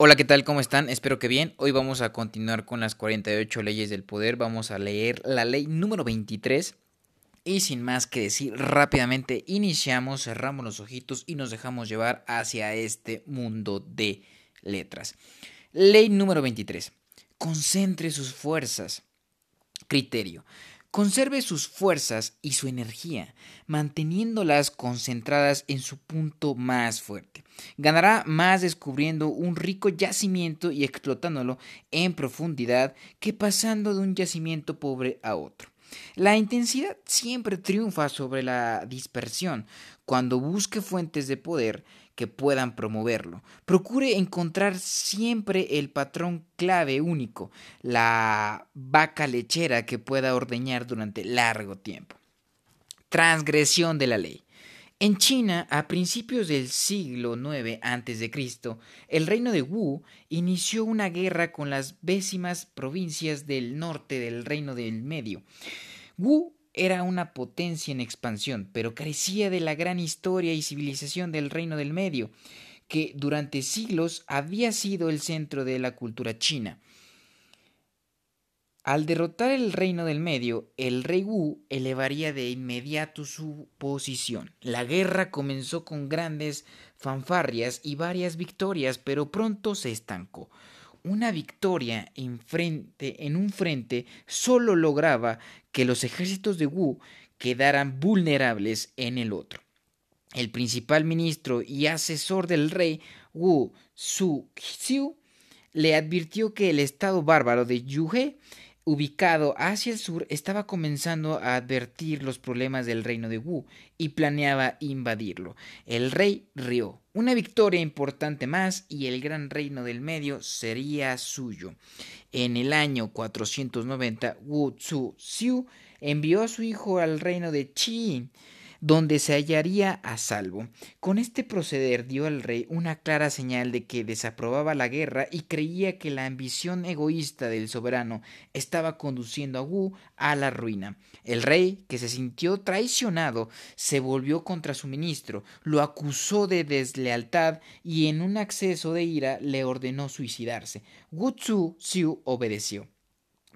Hola, ¿qué tal? ¿Cómo están? Espero que bien. Hoy vamos a continuar con las 48 leyes del poder. Vamos a leer la ley número 23. Y sin más que decir, rápidamente iniciamos, cerramos los ojitos y nos dejamos llevar hacia este mundo de letras. Ley número 23. Concentre sus fuerzas. Criterio. Conserve sus fuerzas y su energía, manteniéndolas concentradas en su punto más fuerte. Ganará más descubriendo un rico yacimiento y explotándolo en profundidad que pasando de un yacimiento pobre a otro. La intensidad siempre triunfa sobre la dispersión. Cuando busque fuentes de poder que puedan promoverlo, procure encontrar siempre el patrón clave único, la vaca lechera que pueda ordeñar durante largo tiempo. Transgresión de la ley. En China, a principios del siglo IX a.C., el reino de Wu inició una guerra con las décimas provincias del norte del reino del medio. Wu era una potencia en expansión, pero carecía de la gran historia y civilización del reino del medio, que durante siglos había sido el centro de la cultura china. Al derrotar el reino del medio, el rey Wu elevaría de inmediato su posición. La guerra comenzó con grandes fanfarrias y varias victorias, pero pronto se estancó. Una victoria en, frente, en un frente solo lograba que los ejércitos de Wu quedaran vulnerables en el otro. El principal ministro y asesor del rey Wu Su-xiu le advirtió que el estado bárbaro de Yuhe ubicado hacia el sur, estaba comenzando a advertir los problemas del reino de Wu y planeaba invadirlo. El rey rió. Una victoria importante más y el gran reino del medio sería suyo. En el año 490, Wu Tzu-xiu envió a su hijo al reino de Qin donde se hallaría a salvo. Con este proceder dio al rey una clara señal de que desaprobaba la guerra y creía que la ambición egoísta del soberano estaba conduciendo a Wu a la ruina. El rey, que se sintió traicionado, se volvió contra su ministro, lo acusó de deslealtad y en un acceso de ira le ordenó suicidarse. Wu Tzu Xiu obedeció.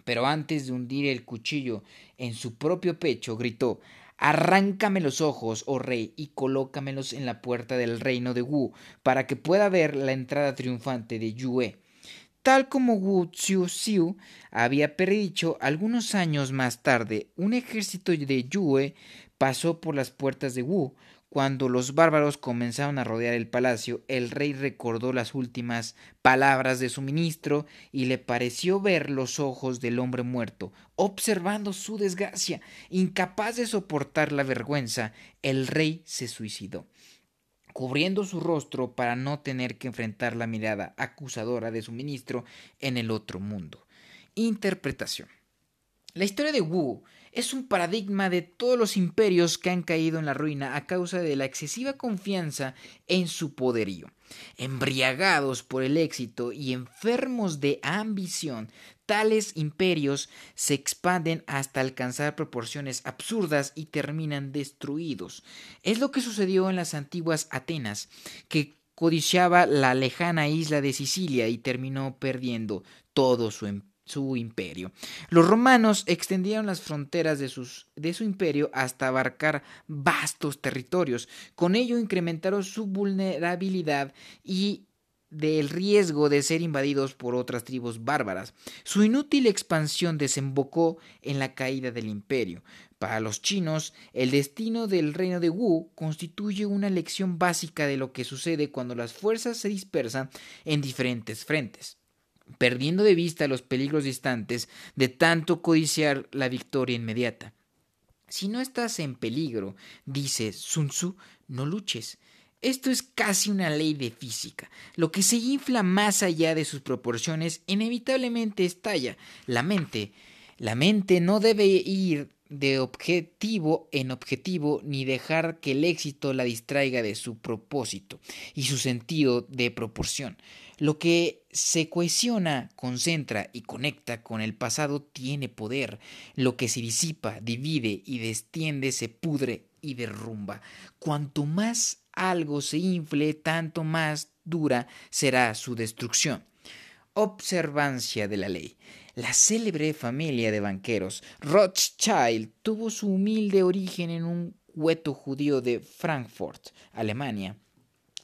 Pero antes de hundir el cuchillo en su propio pecho, gritó Arráncame los ojos, oh rey, y colócamelos en la puerta del reino de Wu, para que pueda ver la entrada triunfante de Yue. Tal como Wu Xiu había predicho algunos años más tarde, un ejército de Yue pasó por las puertas de Wu, cuando los bárbaros comenzaron a rodear el palacio, el rey recordó las últimas palabras de su ministro y le pareció ver los ojos del hombre muerto, observando su desgracia. Incapaz de soportar la vergüenza, el rey se suicidó cubriendo su rostro para no tener que enfrentar la mirada acusadora de su ministro en el otro mundo. Interpretación. La historia de Wu es un paradigma de todos los imperios que han caído en la ruina a causa de la excesiva confianza en su poderío. Embriagados por el éxito y enfermos de ambición, tales imperios se expanden hasta alcanzar proporciones absurdas y terminan destruidos. Es lo que sucedió en las antiguas Atenas, que codiciaba la lejana isla de Sicilia y terminó perdiendo todo su empleo su imperio. Los romanos extendieron las fronteras de, sus, de su imperio hasta abarcar vastos territorios. Con ello incrementaron su vulnerabilidad y del riesgo de ser invadidos por otras tribus bárbaras. Su inútil expansión desembocó en la caída del imperio. Para los chinos, el destino del reino de Wu constituye una lección básica de lo que sucede cuando las fuerzas se dispersan en diferentes frentes perdiendo de vista los peligros distantes de tanto codiciar la victoria inmediata. Si no estás en peligro, dice Sun Tzu, no luches. Esto es casi una ley de física. Lo que se infla más allá de sus proporciones inevitablemente estalla. La mente, la mente no debe ir de objetivo en objetivo ni dejar que el éxito la distraiga de su propósito y su sentido de proporción. Lo que se cohesiona, concentra y conecta con el pasado tiene poder. Lo que se disipa, divide y destiende se pudre y derrumba. Cuanto más algo se infle, tanto más dura será su destrucción. Observancia de la ley. La célebre familia de banqueros Rothschild tuvo su humilde origen en un hueto judío de Frankfurt, Alemania.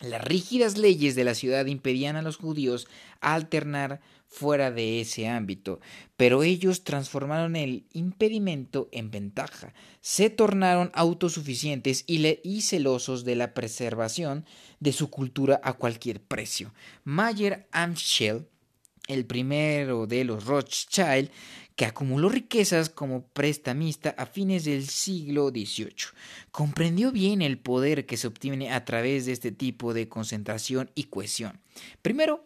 Las rígidas leyes de la ciudad impedían a los judíos alternar fuera de ese ámbito, pero ellos transformaron el impedimento en ventaja, se tornaron autosuficientes y, y celosos de la preservación de su cultura a cualquier precio. Mayer Amschel, el primero de los Rothschild, que acumuló riquezas como prestamista a fines del siglo XVIII. Comprendió bien el poder que se obtiene a través de este tipo de concentración y cohesión. Primero,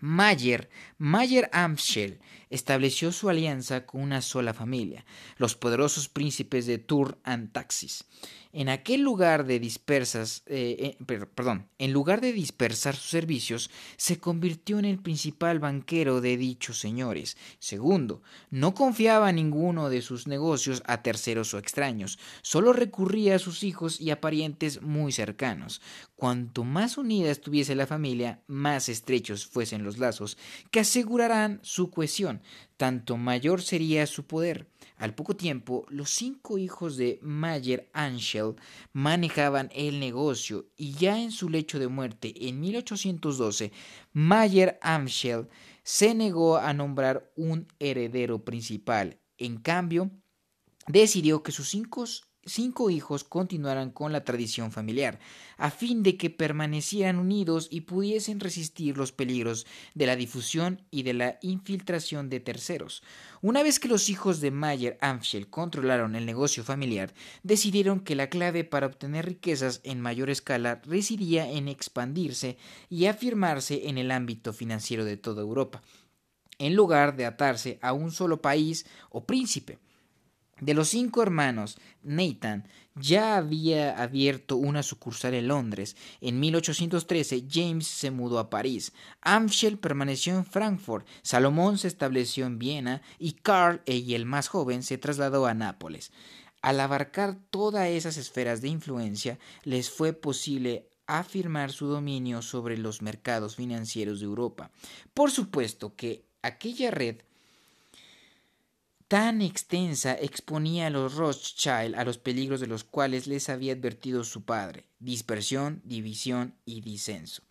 Mayer, Mayer Amschel, estableció su alianza con una sola familia, los poderosos príncipes de Tours and Taxis. En aquel lugar de dispersas, eh, perdón, en lugar de dispersar sus servicios, se convirtió en el principal banquero de dichos señores. Segundo, no confiaba ninguno de sus negocios a terceros o extraños, solo recurría a sus hijos y a parientes muy cercanos. Cuanto más unida estuviese la familia, más estrechos fuesen los lazos que asegurarán su cohesión, tanto mayor sería su poder. Al poco tiempo, los cinco hijos de Mayer Anschel manejaban el negocio y ya en su lecho de muerte en 1812, Mayer Anschel se negó a nombrar un heredero principal. En cambio, decidió que sus cinco cinco hijos continuaran con la tradición familiar, a fin de que permanecieran unidos y pudiesen resistir los peligros de la difusión y de la infiltración de terceros. Una vez que los hijos de Mayer Amschel controlaron el negocio familiar, decidieron que la clave para obtener riquezas en mayor escala residía en expandirse y afirmarse en el ámbito financiero de toda Europa, en lugar de atarse a un solo país o príncipe. De los cinco hermanos, Nathan ya había abierto una sucursal en Londres. En 1813 James se mudó a París. Amschel permaneció en Frankfurt. Salomón se estableció en Viena y Carl, el más joven, se trasladó a Nápoles. Al abarcar todas esas esferas de influencia, les fue posible afirmar su dominio sobre los mercados financieros de Europa. Por supuesto que aquella red tan extensa exponía a los Rothschild a los peligros de los cuales les había advertido su padre, dispersión, división y disenso.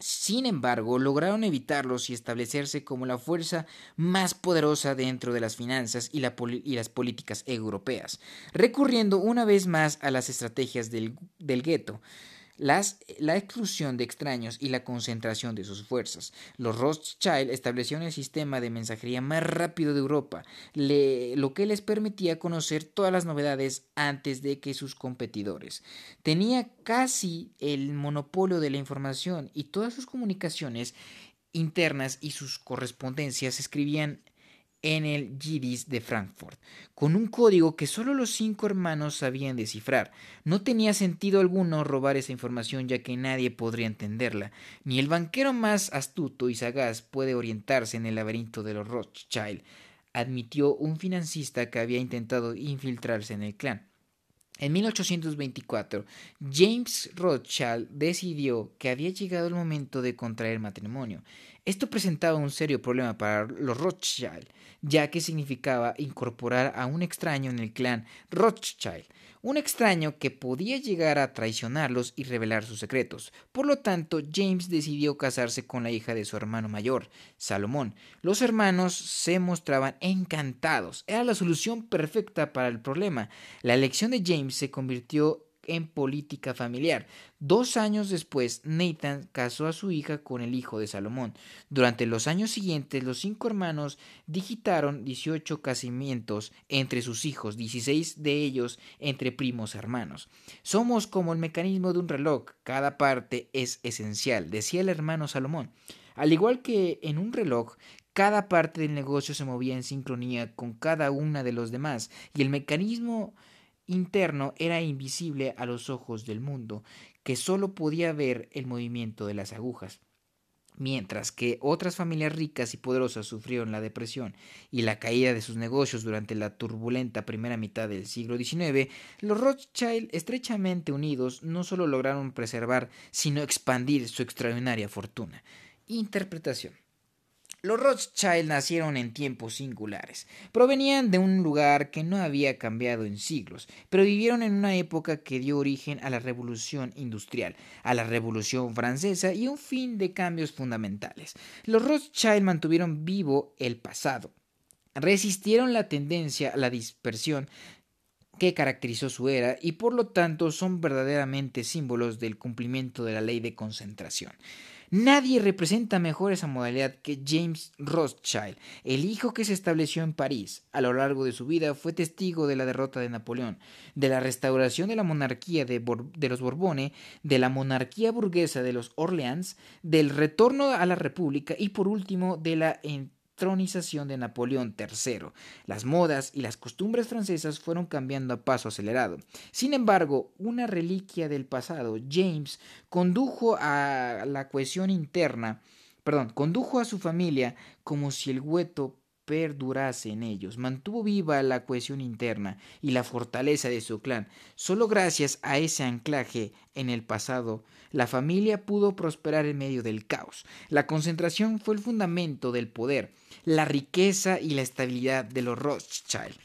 Sin embargo, lograron evitarlos y establecerse como la fuerza más poderosa dentro de las finanzas y, las políticas europeas, recurriendo una vez más a las estrategias del, del gueto, la exclusión de extraños y la concentración de sus fuerzas. Los Rothschild establecieron el sistema de mensajería más rápido de Europa, lo que les permitía conocer todas las novedades antes de que sus competidores. Tenía casi el monopolio de la información y todas sus comunicaciones internas y sus correspondencias escribían en el Yiddish de Frankfurt, con un código que solo los cinco hermanos sabían descifrar. No tenía sentido alguno robar esa información ya que nadie podría entenderla. Ni el banquero más astuto y sagaz puede orientarse en el laberinto de los Rothschild, admitió un financista que había intentado infiltrarse en el clan. En 1824, James Rothschild decidió que había llegado el momento de contraer matrimonio. Esto presentaba un serio problema para los Rothschild, ya que significaba incorporar a un extraño en el clan Rothschild, un extraño que podía llegar a traicionarlos y revelar sus secretos. Por lo tanto, James decidió casarse con la hija de su hermano mayor, Salomón. Los hermanos se mostraban encantados. Era la solución perfecta para el problema. La elección de James se convirtió en política familiar. Dos años después, Nathan casó a su hija con el hijo de Salomón. Durante los años siguientes, los cinco hermanos digitaron 18 casamientos entre sus hijos, 16 de ellos entre primos hermanos. Somos como el mecanismo de un reloj, cada parte es esencial, decía el hermano Salomón. Al igual que en un reloj, cada parte del negocio se movía en sincronía con cada una de los demás, y el mecanismo interno era invisible a los ojos del mundo, que sólo podía ver el movimiento de las agujas. Mientras que otras familias ricas y poderosas sufrieron la depresión y la caída de sus negocios durante la turbulenta primera mitad del siglo XIX, los Rothschild, estrechamente unidos, no solo lograron preservar, sino expandir su extraordinaria fortuna. Interpretación. Los Rothschild nacieron en tiempos singulares. Provenían de un lugar que no había cambiado en siglos, pero vivieron en una época que dio origen a la Revolución Industrial, a la Revolución Francesa y un fin de cambios fundamentales. Los Rothschild mantuvieron vivo el pasado, resistieron la tendencia a la dispersión que caracterizó su era y por lo tanto son verdaderamente símbolos del cumplimiento de la ley de concentración. Nadie representa mejor esa modalidad que James Rothschild, el hijo que se estableció en París. A lo largo de su vida fue testigo de la derrota de Napoleón, de la restauración de la monarquía de, los Borbones, de la monarquía burguesa de los Orleans, del retorno a la República y por último de la tronización de Napoleón III. Las modas y las costumbres francesas fueron cambiando a paso acelerado. Sin embargo, una reliquia del pasado, James condujo a la cohesión interna, perdón, condujo a su familia como si el hueto perdurase en ellos, mantuvo viva la cohesión interna y la fortaleza de su clan. Solo gracias a ese anclaje en el pasado, la familia pudo prosperar en medio del caos. La concentración fue el fundamento del poder, la riqueza y la estabilidad de los Rothschild.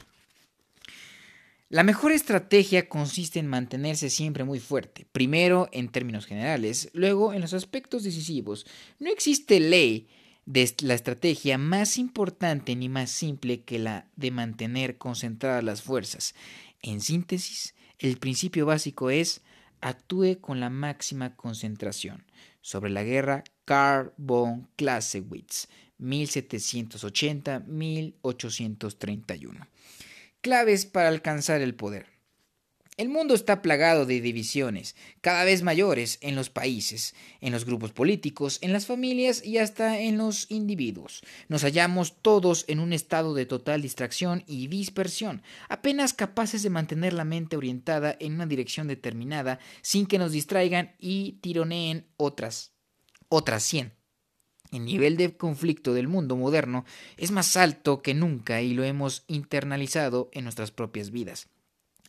La mejor estrategia consiste en mantenerse siempre muy fuerte, primero en términos generales, luego en los aspectos decisivos. No existe ley de la estrategia más importante ni más simple que la de mantener concentradas las fuerzas. En síntesis, el principio básico es actúe con la máxima concentración. Sobre la guerra, Karl von Clausewitz, 1780-1831. Claves para alcanzar el poder. El mundo está plagado de divisiones, cada vez mayores en los países, en los grupos políticos, en las familias y hasta en los individuos. Nos hallamos todos en un estado de total distracción y dispersión, apenas capaces de mantener la mente orientada en una dirección determinada sin que nos distraigan y tironeen otras, otras cien. El nivel de conflicto del mundo moderno es más alto que nunca y lo hemos internalizado en nuestras propias vidas.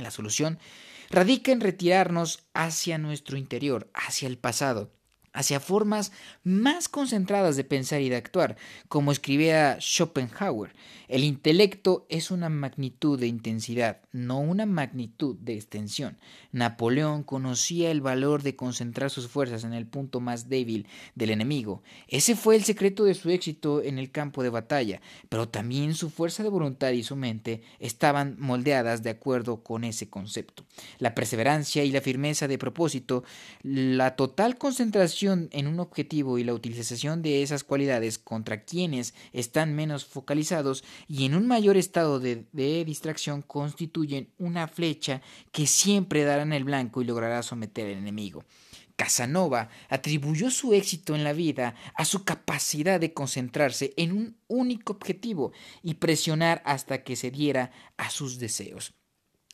La solución radica en retirarnos hacia nuestro interior, hacia el pasado, hacia formas más concentradas de pensar y de actuar, como escribía Schopenhauer. El intelecto es una magnitud de intensidad, no una magnitud de extensión. Napoleón conocía el valor de concentrar sus fuerzas en el punto más débil del enemigo. Ese fue el secreto de su éxito en el campo de batalla, pero también su fuerza de voluntad y su mente estaban moldeadas de acuerdo con ese concepto. La perseverancia y la firmeza de propósito, la total concentración en un objetivo y la utilización de esas cualidades contra quienes están menos focalizados y en un mayor estado de, distracción constituyen una flecha que siempre dará en el blanco y logrará someter al enemigo. Casanova atribuyó su éxito en la vida a su capacidad de concentrarse en un único objetivo y presionar hasta que se diera a sus deseos.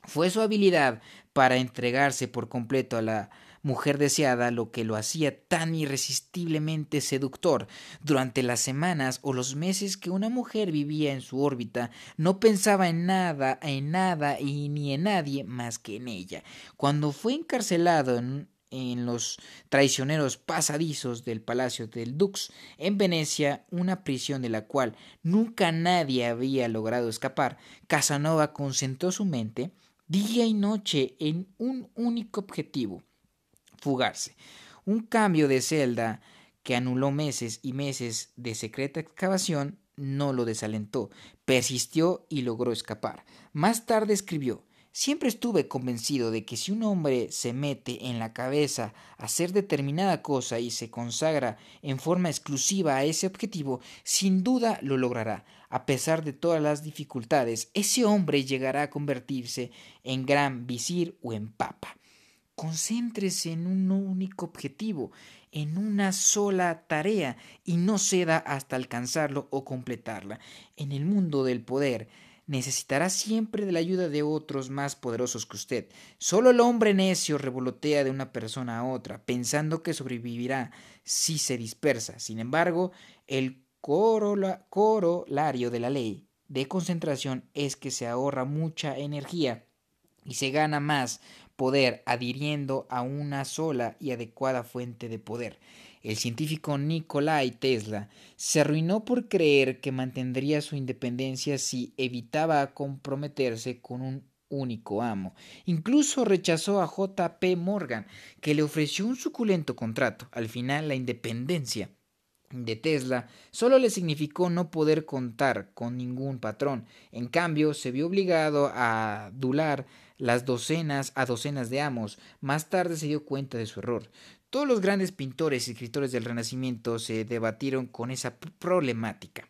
Fue su habilidad para entregarse por completo a la mujer deseada lo que lo hacía tan irresistiblemente seductor. Durante las semanas o los meses que una mujer vivía en su órbita, no pensaba en nada, en nada y ni en nadie más que en ella. Cuando fue encarcelado en, en los traicioneros pasadizos del Palacio del Dux, en Venecia, una prisión de la cual nunca nadie había logrado escapar, Casanova concentró su mente día y noche en un único objetivo, fugarse. Un cambio de celda que anuló meses y meses de secreta excavación no lo desalentó, persistió y logró escapar. Más tarde escribió Siempre estuve convencido de que si un hombre se mete en la cabeza a hacer determinada cosa y se consagra en forma exclusiva a ese objetivo, sin duda lo logrará. A pesar de todas las dificultades, ese hombre llegará a convertirse en gran visir o en papa. Concéntrese en un único objetivo, en una sola tarea y no ceda hasta alcanzarlo o completarla. En el mundo del poder, necesitará siempre de la ayuda de otros más poderosos que usted. Solo el hombre necio revolotea de una persona a otra, pensando que sobrevivirá si se dispersa. Sin embargo, el corolario de la ley de concentración es que se ahorra mucha energía y se gana más poder adhiriendo a una sola y adecuada fuente de poder. El científico Nikolai Tesla se arruinó por creer que mantendría su independencia si evitaba comprometerse con un único amo. Incluso rechazó a J. P. Morgan, que le ofreció un suculento contrato. Al final, la independencia de Tesla solo le significó no poder contar con ningún patrón. En cambio, se vio obligado a adular las docenas a docenas de amos. Más tarde se dio cuenta de su error. Todos los grandes pintores y escritores del Renacimiento se debatieron con esa problemática.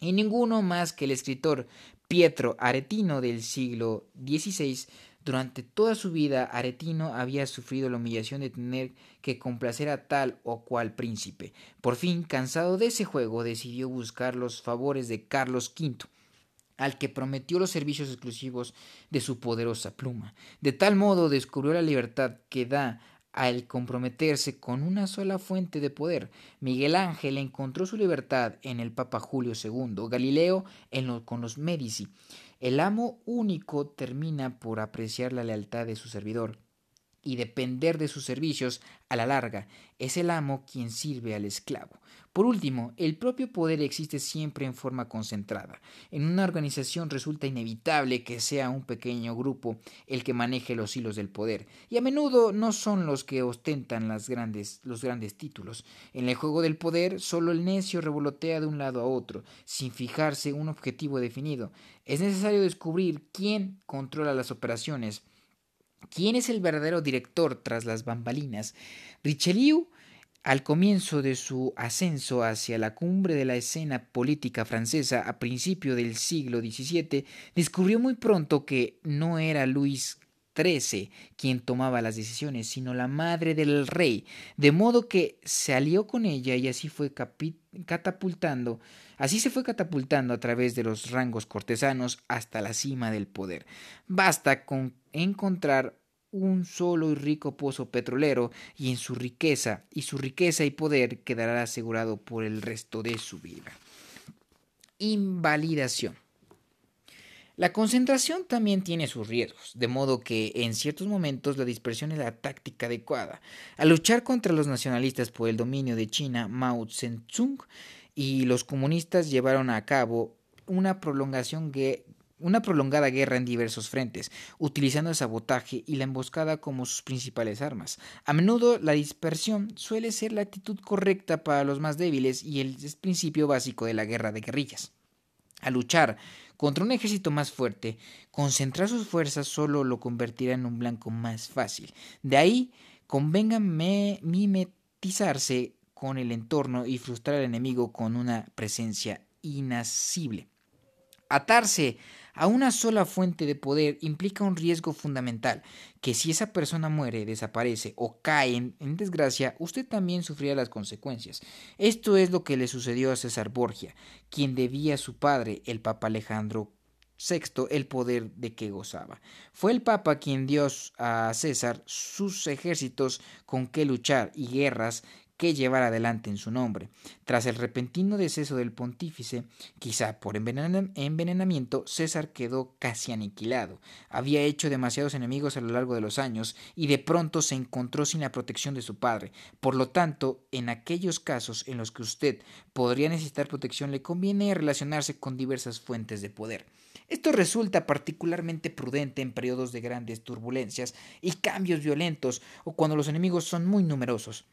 Y ninguno más que el escritor Pietro Aretino del siglo XVI durante toda su vida, Aretino había sufrido la humillación de tener que complacer a tal o cual príncipe. Por fin, cansado de ese juego, decidió buscar los favores de Carlos V, al que prometió los servicios exclusivos de su poderosa pluma. De tal modo descubrió la libertad que da al comprometerse con una sola fuente de poder. Miguel Ángel encontró su libertad en el Papa Julio II, Galileo en con los Medici. El amo único termina por apreciar la lealtad de su servidor y depender de sus servicios a la larga. Es el amo quien sirve al esclavo. Por último, el propio poder existe siempre en forma concentrada. En una organización resulta inevitable que sea un pequeño grupo el que maneje los hilos del poder, y a menudo no son los que ostentan los grandes títulos. En el juego del poder, solo el necio revolotea de un lado a otro, sin fijarse un objetivo definido. Es necesario descubrir quién controla las operaciones, quién es el verdadero director tras las bambalinas. Richelieu al comienzo de su ascenso hacia la cumbre de la escena política francesa a principio del siglo XVII, descubrió muy pronto que no era Luis XIII quien tomaba las decisiones, sino la madre del rey, de modo que se alió con ella y así fue catapultando, así se fue catapultando a través de los rangos cortesanos hasta la cima del poder. Basta con encontrar un solo y rico pozo petrolero y en su riqueza y su riqueza y poder quedará asegurado por el resto de su vida. Invalidación. La concentración también tiene sus riesgos, de modo que en ciertos momentos la dispersión es la táctica adecuada. Al luchar contra los nacionalistas por el dominio de China, Mao Zedong y los comunistas llevaron a cabo una prolongación una prolongada guerra en diversos frentes, utilizando el sabotaje y la emboscada como sus principales armas. A menudo la dispersión suele ser la actitud correcta para los más débiles y el principio básico de la guerra de guerrillas. Al luchar contra un ejército más fuerte, concentrar sus fuerzas solo lo convertirá en un blanco más fácil. De ahí convenga mimetizarse con el entorno y frustrar al enemigo con una presencia inasible. Atarse a una sola fuente de poder implica un riesgo fundamental, que si esa persona muere, desaparece o cae en, desgracia, usted también sufrirá las consecuencias. Esto es lo que le sucedió a César Borgia, quien debía a su padre, el Papa Alejandro VI, el poder de que gozaba. Fue el Papa quien dio a César sus ejércitos con que luchar y guerras que llevar adelante en su nombre. Tras el repentino deceso del pontífice, quizá por envenenamiento, César quedó casi aniquilado. Había hecho demasiados enemigos a lo largo de los años y de pronto se encontró sin la protección de su padre. Por lo tanto, en aquellos casos en los que usted podría necesitar protección, le conviene relacionarse con diversas fuentes de poder. Esto resulta particularmente prudente en periodos de grandes turbulencias y cambios violentos o cuando los enemigos son muy numerosos.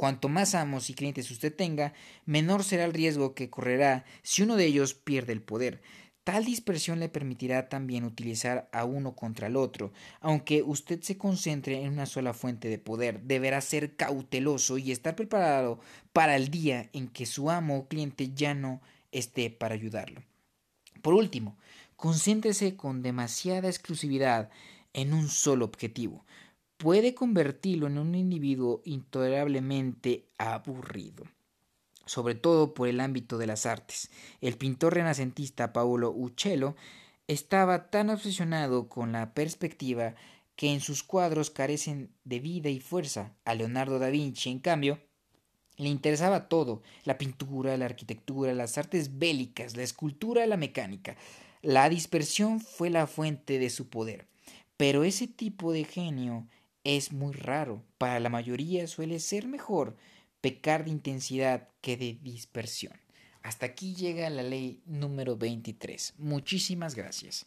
Cuanto más amos y clientes usted tenga, menor será el riesgo que correrá si uno de ellos pierde el poder. Tal dispersión le permitirá también utilizar a uno contra el otro. Aunque usted se concentre en una sola fuente de poder, deberá ser cauteloso y estar preparado para el día en que su amo o cliente ya no esté para ayudarlo. Por último, concéntrese con demasiada exclusividad en un solo objetivo puede convertirlo en un individuo intolerablemente aburrido. sobre todo por el ámbito de las artes. El pintor renacentista Paolo Uccello estaba tan obsesionado con la perspectiva que en sus cuadros carecen de vida y fuerza. A Leonardo da Vinci, en cambio, le interesaba todo, la pintura, la arquitectura, las artes bélicas, la escultura, la mecánica. La dispersión fue la fuente de su poder. Pero ese tipo de genio es muy raro. Para la mayoría suele ser mejor pecar de intensidad que de dispersión. Hasta aquí llega la ley número 23. Muchísimas gracias.